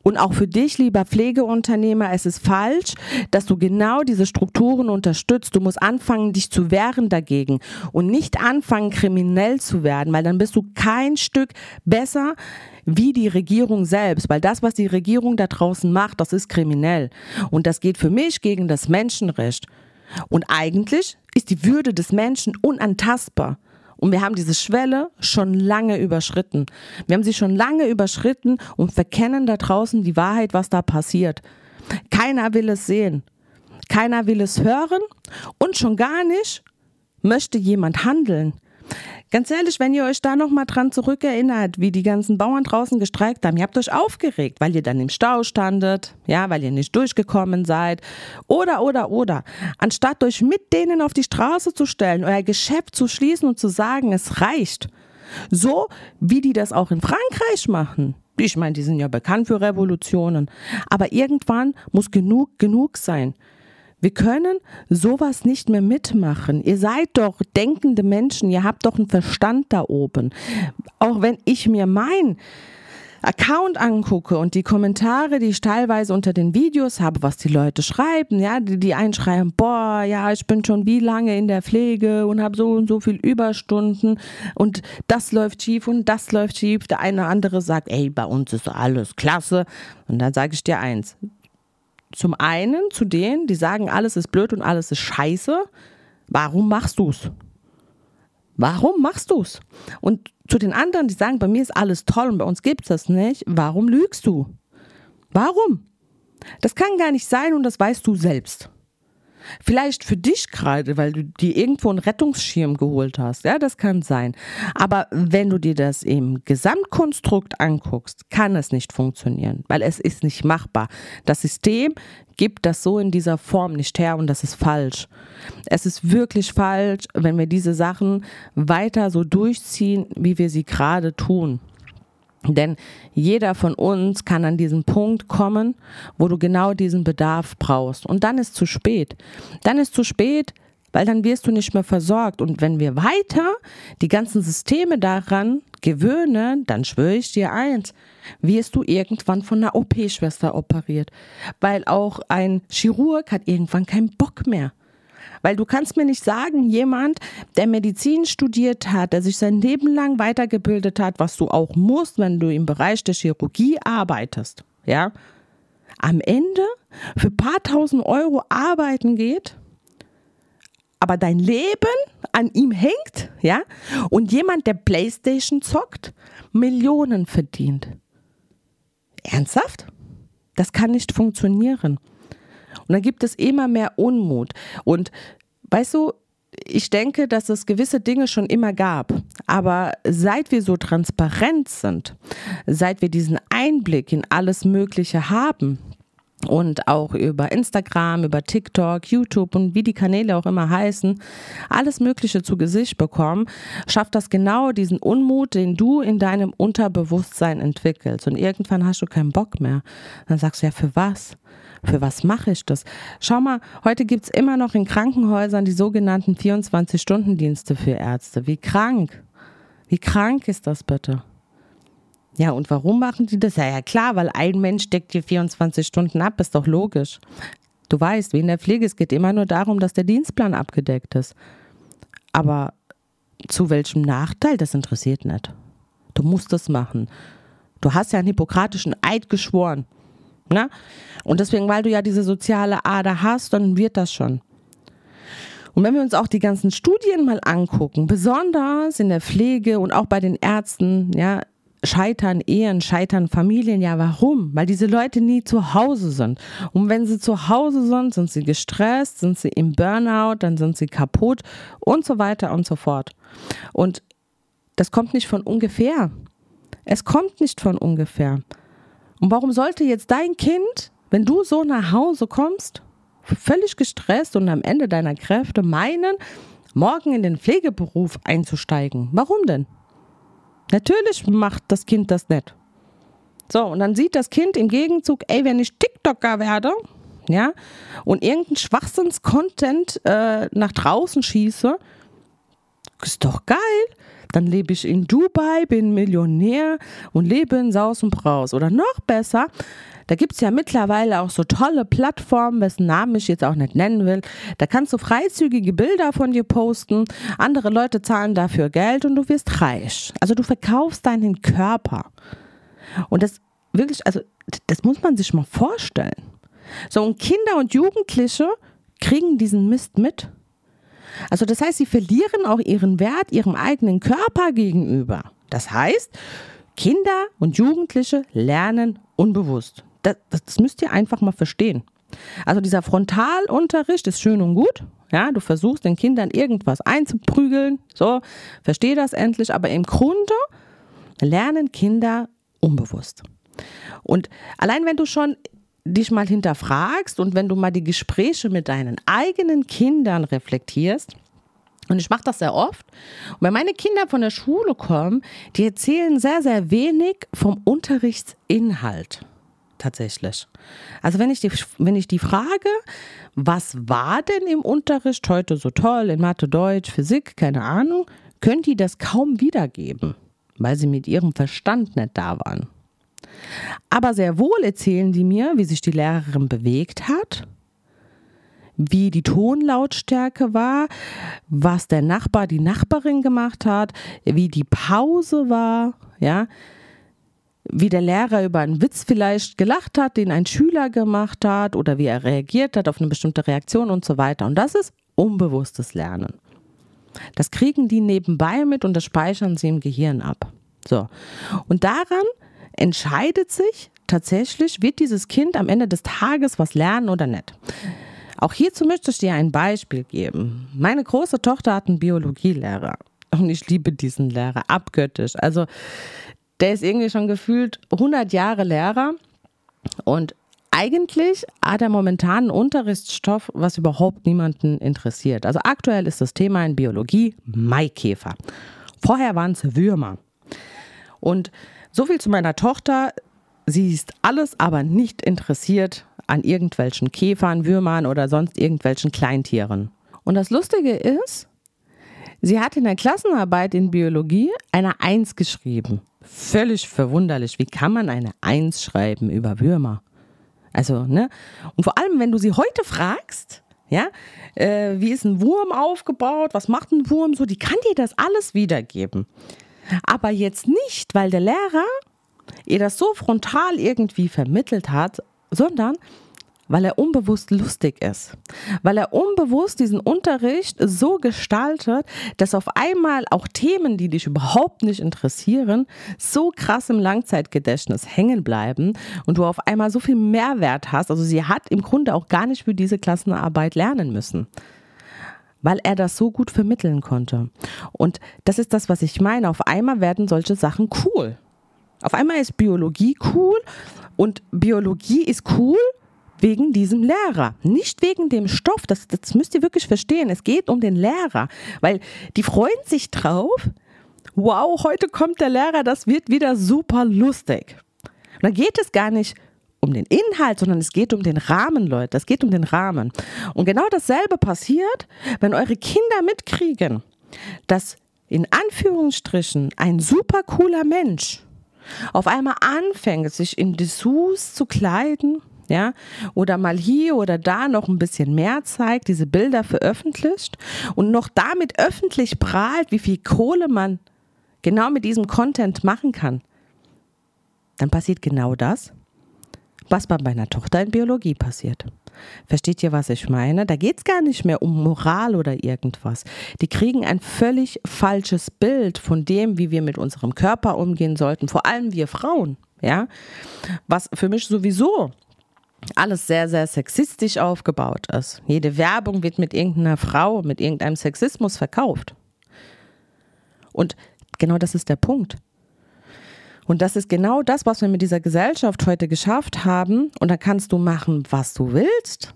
Und auch für dich, lieber Pflegeunternehmer, es ist falsch, dass du genau diese Strukturen unterstützt. Du musst anfangen, dich zu wehren dagegen und nicht anfangen, kriminell zu werden, weil dann bist du kein Stück besser wie die Regierung selbst, weil das, was die Regierung da draußen macht, das ist kriminell. Und das geht für mich gegen das Menschenrecht. Und eigentlich ist die Würde des Menschen unantastbar. Und wir haben diese Schwelle schon lange überschritten. Wir haben sie schon lange überschritten und verkennen da draußen die Wahrheit, was da passiert. Keiner will es sehen. Keiner will es hören und schon gar nicht möchte jemand handeln. Ganz ehrlich, wenn ihr euch da noch mal dran zurückerinnert, wie die ganzen Bauern draußen gestreikt haben, ihr habt euch aufgeregt, weil ihr dann im Stau standet, ja, weil ihr nicht durchgekommen seid oder oder oder. Anstatt euch mit denen auf die Straße zu stellen, euer Geschäft zu schließen und zu sagen, es reicht. So wie die das auch in Frankreich machen. Ich meine, die sind ja bekannt für Revolutionen. Aber irgendwann muss genug genug sein. Wir können sowas nicht mehr mitmachen. Ihr seid doch denkende Menschen, ihr habt doch einen Verstand da oben. Auch wenn ich mir mein Account angucke und die Kommentare, die ich teilweise unter den Videos habe, was die Leute schreiben, ja, die, die einschreiben, boah, ja, ich bin schon wie lange in der Pflege und habe so und so viel Überstunden und das läuft schief und das läuft schief. Der eine andere sagt, ey, bei uns ist alles klasse. Und dann sage ich dir eins, zum einen zu denen, die sagen, alles ist blöd und alles ist scheiße. Warum machst du's? Warum machst du's? Und zu den anderen, die sagen, bei mir ist alles toll und bei uns gibt's das nicht. Warum lügst du? Warum? Das kann gar nicht sein und das weißt du selbst. Vielleicht für dich gerade, weil du dir irgendwo einen Rettungsschirm geholt hast. Ja, das kann sein. Aber wenn du dir das im Gesamtkonstrukt anguckst, kann es nicht funktionieren, weil es ist nicht machbar. Das System gibt das so in dieser Form nicht her und das ist falsch. Es ist wirklich falsch, wenn wir diese Sachen weiter so durchziehen, wie wir sie gerade tun. Denn jeder von uns kann an diesen Punkt kommen, wo du genau diesen Bedarf brauchst. Und dann ist zu spät. Dann ist zu spät, weil dann wirst du nicht mehr versorgt. Und wenn wir weiter die ganzen Systeme daran gewöhnen, dann schwöre ich dir eins, wirst du irgendwann von einer OP-Schwester operiert. Weil auch ein Chirurg hat irgendwann keinen Bock mehr. Weil du kannst mir nicht sagen, jemand, der Medizin studiert hat, der sich sein Leben lang weitergebildet hat, was du auch musst, wenn du im Bereich der Chirurgie arbeitest, ja, am Ende für ein paar tausend Euro arbeiten geht, aber dein Leben an ihm hängt, ja, und jemand, der Playstation zockt, Millionen verdient. Ernsthaft? Das kann nicht funktionieren. Und dann gibt es immer mehr Unmut. Und weißt du, ich denke, dass es gewisse Dinge schon immer gab. Aber seit wir so transparent sind, seit wir diesen Einblick in alles Mögliche haben, und auch über Instagram, über TikTok, YouTube und wie die Kanäle auch immer heißen, alles Mögliche zu Gesicht bekommen, schafft das genau diesen Unmut, den du in deinem Unterbewusstsein entwickelst. Und irgendwann hast du keinen Bock mehr. Dann sagst du ja, für was? Für was mache ich das? Schau mal, heute gibt es immer noch in Krankenhäusern die sogenannten 24-Stunden-Dienste für Ärzte. Wie krank? Wie krank ist das bitte? Ja, und warum machen die das? Ja, ja, klar, weil ein Mensch deckt dir 24 Stunden ab, ist doch logisch. Du weißt, wie in der Pflege, es geht immer nur darum, dass der Dienstplan abgedeckt ist. Aber zu welchem Nachteil, das interessiert nicht. Du musst das machen. Du hast ja einen hippokratischen Eid geschworen. Ne? Und deswegen, weil du ja diese soziale Ader hast, dann wird das schon. Und wenn wir uns auch die ganzen Studien mal angucken, besonders in der Pflege und auch bei den Ärzten, ja, scheitern Ehen, scheitern Familien. Ja, warum? Weil diese Leute nie zu Hause sind. Und wenn sie zu Hause sind, sind sie gestresst, sind sie im Burnout, dann sind sie kaputt und so weiter und so fort. Und das kommt nicht von ungefähr. Es kommt nicht von ungefähr. Und warum sollte jetzt dein Kind, wenn du so nach Hause kommst, völlig gestresst und am Ende deiner Kräfte meinen, morgen in den Pflegeberuf einzusteigen? Warum denn? Natürlich macht das Kind das nicht. So, und dann sieht das Kind im Gegenzug, ey, wenn ich TikToker werde, ja, und irgendeinen Schwachsinns-Content äh, nach draußen schieße, ist doch geil. Dann lebe ich in Dubai, bin Millionär und lebe in Saus und Braus. Oder noch besser, da gibt es ja mittlerweile auch so tolle Plattformen, wessen Namen ich jetzt auch nicht nennen will. Da kannst du freizügige Bilder von dir posten, andere Leute zahlen dafür Geld und du wirst reich. Also du verkaufst deinen Körper. Und das wirklich, also das muss man sich mal vorstellen. So, und Kinder und Jugendliche kriegen diesen Mist mit. Also das heißt, sie verlieren auch ihren Wert ihrem eigenen Körper gegenüber. Das heißt, Kinder und Jugendliche lernen unbewusst. Das, das, müsst ihr einfach mal verstehen. Also dieser Frontalunterricht ist schön und gut. Ja, du versuchst den Kindern irgendwas einzuprügeln. So, versteh das endlich. Aber im Grunde lernen Kinder unbewusst. Und allein wenn du schon dich mal hinterfragst und wenn du mal die Gespräche mit deinen eigenen Kindern reflektierst, und ich mache das sehr oft. Und wenn meine Kinder von der Schule kommen, die erzählen sehr, sehr wenig vom Unterrichtsinhalt. Tatsächlich. Also wenn ich die, wenn ich die frage, was war denn im Unterricht heute so toll in Mathe, Deutsch, Physik, keine Ahnung, können die das kaum wiedergeben, weil sie mit ihrem Verstand nicht da waren. Aber sehr wohl erzählen die mir, wie sich die Lehrerin bewegt hat, wie die Tonlautstärke war, was der Nachbar, die Nachbarin gemacht hat, wie die Pause war, ja, wie der Lehrer über einen Witz vielleicht gelacht hat, den ein Schüler gemacht hat oder wie er reagiert hat auf eine bestimmte Reaktion und so weiter. Und das ist unbewusstes Lernen. Das kriegen die nebenbei mit und das speichern sie im Gehirn ab. So. Und daran entscheidet sich tatsächlich, wird dieses Kind am Ende des Tages was lernen oder nicht. Auch hierzu möchte ich dir ein Beispiel geben. Meine große Tochter hat einen Biologielehrer und ich liebe diesen Lehrer abgöttisch. Also der ist irgendwie schon gefühlt 100 Jahre Lehrer und eigentlich hat er momentan einen Unterrichtsstoff, was überhaupt niemanden interessiert. Also aktuell ist das Thema in Biologie Maikäfer. Vorher waren es Würmer. Und so viel zu meiner Tochter. Sie ist alles aber nicht interessiert an irgendwelchen Käfern, Würmern oder sonst irgendwelchen Kleintieren. Und das Lustige ist, sie hat in der Klassenarbeit in Biologie eine Eins geschrieben. Völlig verwunderlich. Wie kann man eine Eins schreiben über Würmer? Also, ne? Und vor allem, wenn du sie heute fragst, ja, äh, wie ist ein Wurm aufgebaut? Was macht ein Wurm so? Die kann dir das alles wiedergeben. Aber jetzt nicht, weil der Lehrer ihr das so frontal irgendwie vermittelt hat, sondern weil er unbewusst lustig ist, weil er unbewusst diesen Unterricht so gestaltet, dass auf einmal auch Themen, die dich überhaupt nicht interessieren, so krass im Langzeitgedächtnis hängen bleiben und du auf einmal so viel Mehrwert hast. Also sie hat im Grunde auch gar nicht für diese Klassenarbeit lernen müssen weil er das so gut vermitteln konnte. Und das ist das, was ich meine. Auf einmal werden solche Sachen cool. Auf einmal ist Biologie cool und Biologie ist cool, wegen diesem Lehrer, nicht wegen dem Stoff. Das, das müsst ihr wirklich verstehen. Es geht um den Lehrer, weil die freuen sich drauf. Wow, heute kommt der Lehrer, das wird wieder super lustig. Und da geht es gar nicht um den Inhalt, sondern es geht um den Rahmen, Leute. Es geht um den Rahmen. Und genau dasselbe passiert, wenn eure Kinder mitkriegen, dass in Anführungsstrichen ein super cooler Mensch auf einmal anfängt, sich in Dessous zu kleiden, ja, oder mal hier oder da noch ein bisschen mehr zeigt, diese Bilder veröffentlicht und noch damit öffentlich prahlt, wie viel Kohle man genau mit diesem Content machen kann, dann passiert genau das, was bei meiner Tochter in Biologie passiert. Versteht ihr, was ich meine? Da geht es gar nicht mehr um Moral oder irgendwas. Die kriegen ein völlig falsches Bild von dem, wie wir mit unserem Körper umgehen sollten, vor allem wir Frauen. Ja, was für mich sowieso alles sehr, sehr sexistisch aufgebaut ist. Jede Werbung wird mit irgendeiner Frau, mit irgendeinem Sexismus verkauft. Und genau das ist der Punkt. Und das ist genau das, was wir mit dieser Gesellschaft heute geschafft haben. Und da kannst du machen, was du willst.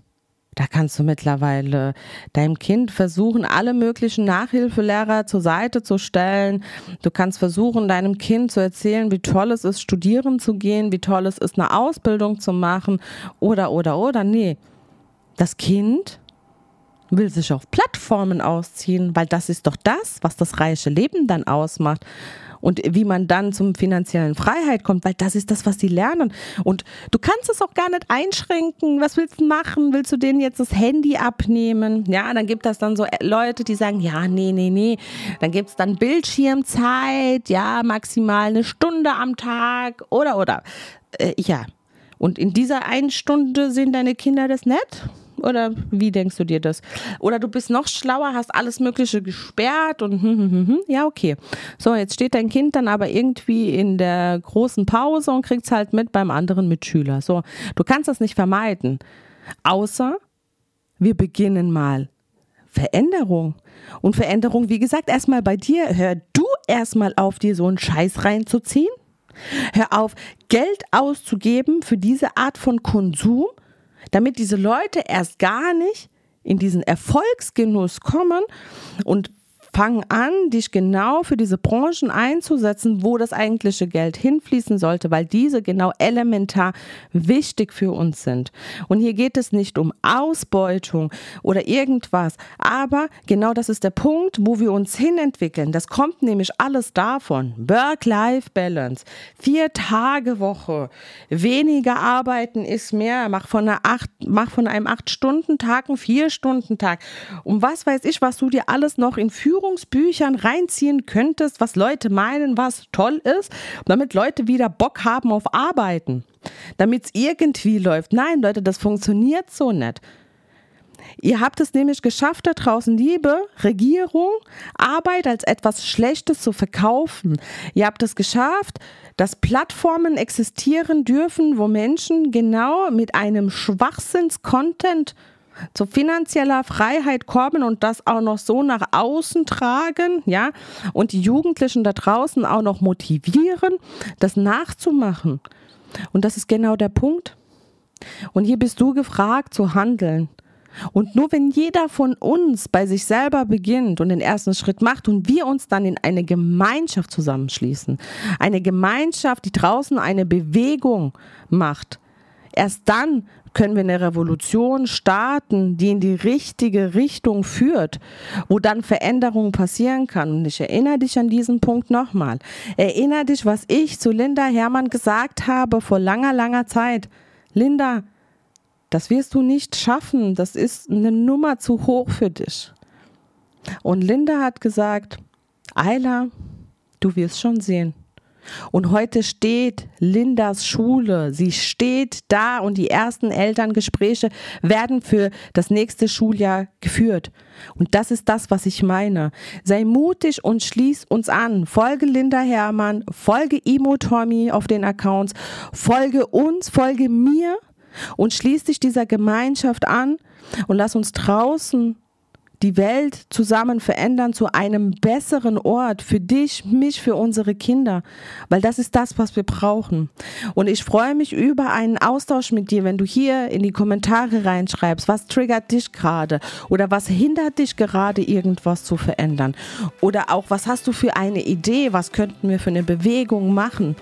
Da kannst du mittlerweile deinem Kind versuchen, alle möglichen Nachhilfelehrer zur Seite zu stellen. Du kannst versuchen, deinem Kind zu erzählen, wie toll es ist, studieren zu gehen, wie toll es ist, eine Ausbildung zu machen oder, oder, oder. Nee, das Kind will sich auf Plattformen ausziehen, weil das ist doch das, was das reiche Leben dann ausmacht und wie man dann zum finanziellen Freiheit kommt, weil das ist das, was sie lernen. Und du kannst es auch gar nicht einschränken. Was willst du machen? Willst du denen jetzt das Handy abnehmen? Ja, dann gibt es dann so Leute, die sagen, ja, nee, nee, nee. Dann gibt es dann Bildschirmzeit, ja, maximal eine Stunde am Tag oder, oder. Äh, ja. Und in dieser einen Stunde sehen deine Kinder das nicht? Oder wie denkst du dir das? Oder du bist noch schlauer, hast alles Mögliche gesperrt und hm, hm, hm, hm. ja, okay. So, jetzt steht dein Kind dann aber irgendwie in der großen Pause und kriegt es halt mit beim anderen Mitschüler. So, du kannst das nicht vermeiden. Außer wir beginnen mal Veränderung. Und Veränderung, wie gesagt, erstmal bei dir. Hör du erstmal auf, dir so einen Scheiß reinzuziehen. Hör auf, Geld auszugeben für diese Art von Konsum damit diese Leute erst gar nicht in diesen Erfolgsgenuss kommen und fang an, dich genau für diese Branchen einzusetzen, wo das eigentliche Geld hinfließen sollte, weil diese genau elementar wichtig für uns sind. Und hier geht es nicht um Ausbeutung oder irgendwas, aber genau das ist der Punkt, wo wir uns hinentwickeln. Das kommt nämlich alles davon. Work-Life-Balance, vier Tage Woche, weniger arbeiten ist mehr, mach von, einer acht, mach von einem acht-Stunden-Tag einen vier-Stunden-Tag. Und was weiß ich, was du dir alles noch in Führung Führungsbüchern reinziehen könntest, was Leute meinen, was toll ist, damit Leute wieder Bock haben auf Arbeiten, damit es irgendwie läuft. Nein, Leute, das funktioniert so nicht. Ihr habt es nämlich geschafft, da draußen Liebe, Regierung, Arbeit als etwas Schlechtes zu verkaufen. Ihr habt es geschafft, dass Plattformen existieren dürfen, wo Menschen genau mit einem Schwachsinns-Content zu finanzieller Freiheit kommen und das auch noch so nach außen tragen, ja, und die Jugendlichen da draußen auch noch motivieren, das nachzumachen. Und das ist genau der Punkt. Und hier bist du gefragt zu handeln. Und nur wenn jeder von uns bei sich selber beginnt und den ersten Schritt macht und wir uns dann in eine Gemeinschaft zusammenschließen, eine Gemeinschaft, die draußen eine Bewegung macht, erst dann können wir eine Revolution starten, die in die richtige Richtung führt, wo dann Veränderung passieren kann. Und ich erinnere dich an diesen Punkt nochmal. Erinnere dich, was ich zu Linda Hermann gesagt habe vor langer, langer Zeit. Linda, das wirst du nicht schaffen. Das ist eine Nummer zu hoch für dich. Und Linda hat gesagt, Ayla, du wirst schon sehen. Und heute steht Lindas Schule. Sie steht da und die ersten Elterngespräche werden für das nächste Schuljahr geführt. Und das ist das, was ich meine. Sei mutig und schließ uns an. Folge Linda Hermann, folge Imo Tommy auf den Accounts, folge uns, folge mir und schließ dich dieser Gemeinschaft an und lass uns draußen die Welt zusammen verändern zu einem besseren Ort für dich, mich, für unsere Kinder, weil das ist das, was wir brauchen. Und ich freue mich über einen Austausch mit dir, wenn du hier in die Kommentare reinschreibst, was triggert dich gerade oder was hindert dich gerade irgendwas zu verändern oder auch was hast du für eine Idee, was könnten wir für eine Bewegung machen.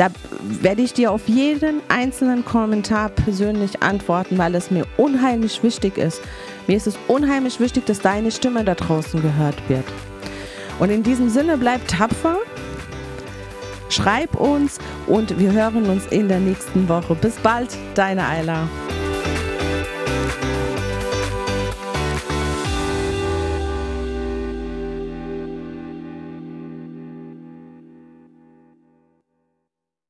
Da werde ich dir auf jeden einzelnen Kommentar persönlich antworten, weil es mir unheimlich wichtig ist. Mir ist es unheimlich wichtig, dass deine Stimme da draußen gehört wird. Und in diesem Sinne bleib tapfer, schreib uns und wir hören uns in der nächsten Woche. Bis bald, deine Ayla.